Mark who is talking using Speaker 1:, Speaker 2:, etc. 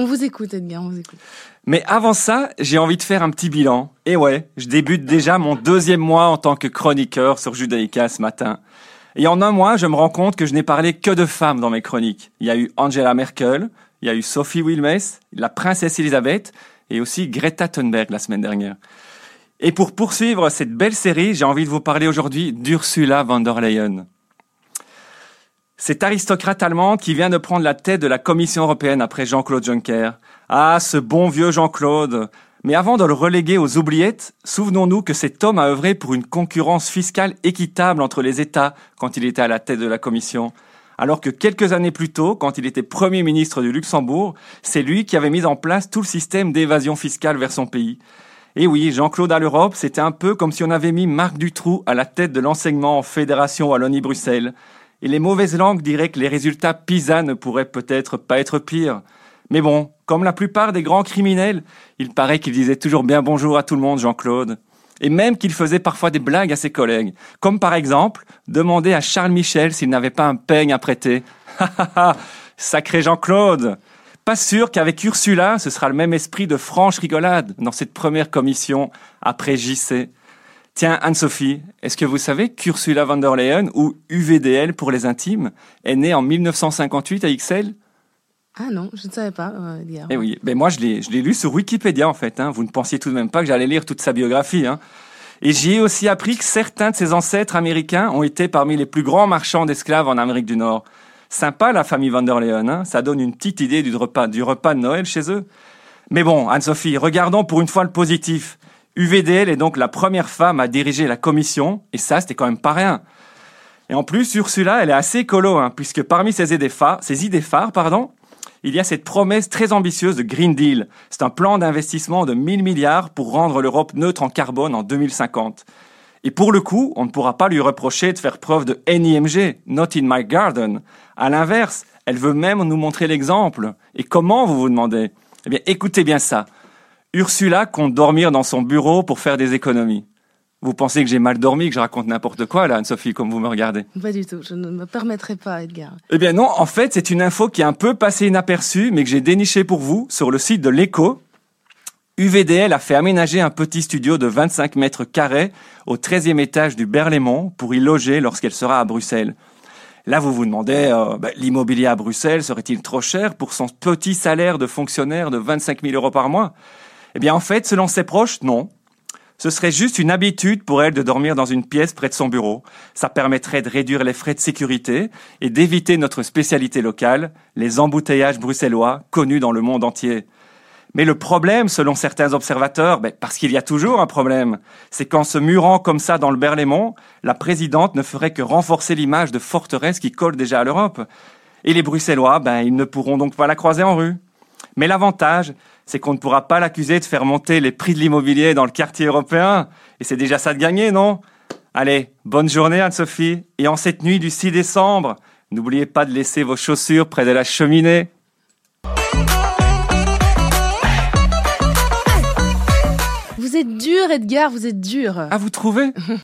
Speaker 1: on vous écoute, Edgar, on vous écoute.
Speaker 2: Mais avant ça, j'ai envie de faire un petit bilan. Et ouais, je débute déjà mon deuxième mois en tant que chroniqueur sur Judaïka ce matin. Et en un mois, je me rends compte que je n'ai parlé que de femmes dans mes chroniques. Il y a eu Angela Merkel, il y a eu Sophie Wilmès, la princesse Elisabeth et aussi Greta Thunberg la semaine dernière. Et pour poursuivre cette belle série, j'ai envie de vous parler aujourd'hui d'Ursula von der Leyen. Cette aristocrate allemande qui vient de prendre la tête de la Commission européenne après Jean-Claude Juncker. Ah, ce bon vieux Jean-Claude. Mais avant de le reléguer aux oubliettes, souvenons-nous que cet homme a œuvré pour une concurrence fiscale équitable entre les États quand il était à la tête de la Commission. Alors que quelques années plus tôt, quand il était Premier ministre du Luxembourg, c'est lui qui avait mis en place tout le système d'évasion fiscale vers son pays. Et oui, Jean-Claude à l'Europe, c'était un peu comme si on avait mis Marc Dutroux à la tête de l'enseignement en Fédération Wallonie-Bruxelles. Et les mauvaises langues diraient que les résultats PISA ne pourraient peut-être pas être pires. Mais bon, comme la plupart des grands criminels, il paraît qu'il disait toujours bien bonjour à tout le monde, Jean-Claude. Et même qu'il faisait parfois des blagues à ses collègues. Comme par exemple, demander à Charles Michel s'il n'avait pas un peigne à prêter. Sacré Jean-Claude! Pas sûr qu'avec Ursula, ce sera le même esprit de franche rigolade dans cette première commission après JC. Tiens, Anne-Sophie, est-ce que vous savez qu'Ursula von der Leyen, ou UVDL pour les intimes, est née en 1958 à XL
Speaker 1: Ah non, je ne savais pas, euh,
Speaker 2: Eh oui, mais moi je l'ai, je l'ai lu sur Wikipédia en fait. Hein. Vous ne pensiez tout de même pas que j'allais lire toute sa biographie. Hein. Et j'y ai aussi appris que certains de ses ancêtres américains ont été parmi les plus grands marchands d'esclaves en Amérique du Nord. Sympa la famille van der Leyen, hein. ça donne une petite idée du repas, du repas de Noël chez eux. Mais bon, Anne-Sophie, regardons pour une fois le positif. UVDL est donc la première femme à diriger la commission, et ça, c'était quand même pas rien. Et en plus, Ursula, elle est assez écolo, hein, puisque parmi ses idées idées phares il y a cette promesse très ambitieuse de Green Deal. C'est un plan d'investissement de 1000 milliards pour rendre l'Europe neutre en carbone en 2050. Et pour le coup, on ne pourra pas lui reprocher de faire preuve de NIMG, not in my garden. À l'inverse, elle veut même nous montrer l'exemple. Et comment, vous vous demandez? Eh bien, écoutez bien ça. Ursula compte dormir dans son bureau pour faire des économies. Vous pensez que j'ai mal dormi, que je raconte n'importe quoi, là, Anne-Sophie, comme vous me regardez?
Speaker 1: Pas du tout, je ne me permettrai pas, Edgar.
Speaker 2: Eh bien non, en fait, c'est une info qui est un peu passée inaperçue, mais que j'ai dénichée pour vous sur le site de l'Echo. UVDL a fait aménager un petit studio de 25 mètres carrés au 13e étage du Berlaymont pour y loger lorsqu'elle sera à Bruxelles. Là, vous vous demandez, euh, bah, l'immobilier à Bruxelles serait-il trop cher pour son petit salaire de fonctionnaire de 25 000 euros par mois? Eh bien, en fait, selon ses proches, non. Ce serait juste une habitude pour elle de dormir dans une pièce près de son bureau. Ça permettrait de réduire les frais de sécurité et d'éviter notre spécialité locale, les embouteillages bruxellois connus dans le monde entier. Mais le problème, selon certains observateurs, ben, parce qu'il y a toujours un problème, c'est qu'en se murant comme ça dans le Berlaymont, la présidente ne ferait que renforcer l'image de forteresse qui colle déjà à l'Europe. Et les Bruxellois, ben, ils ne pourront donc pas la croiser en rue. Mais l'avantage, c'est qu'on ne pourra pas l'accuser de faire monter les prix de l'immobilier dans le quartier européen. Et c'est déjà ça de gagner, non? Allez, bonne journée Anne-Sophie. Et en cette nuit du 6 décembre, n'oubliez pas de laisser vos chaussures près de la cheminée.
Speaker 1: Vous êtes dur, Edgar, vous êtes dur.
Speaker 2: Ah, vous trouvez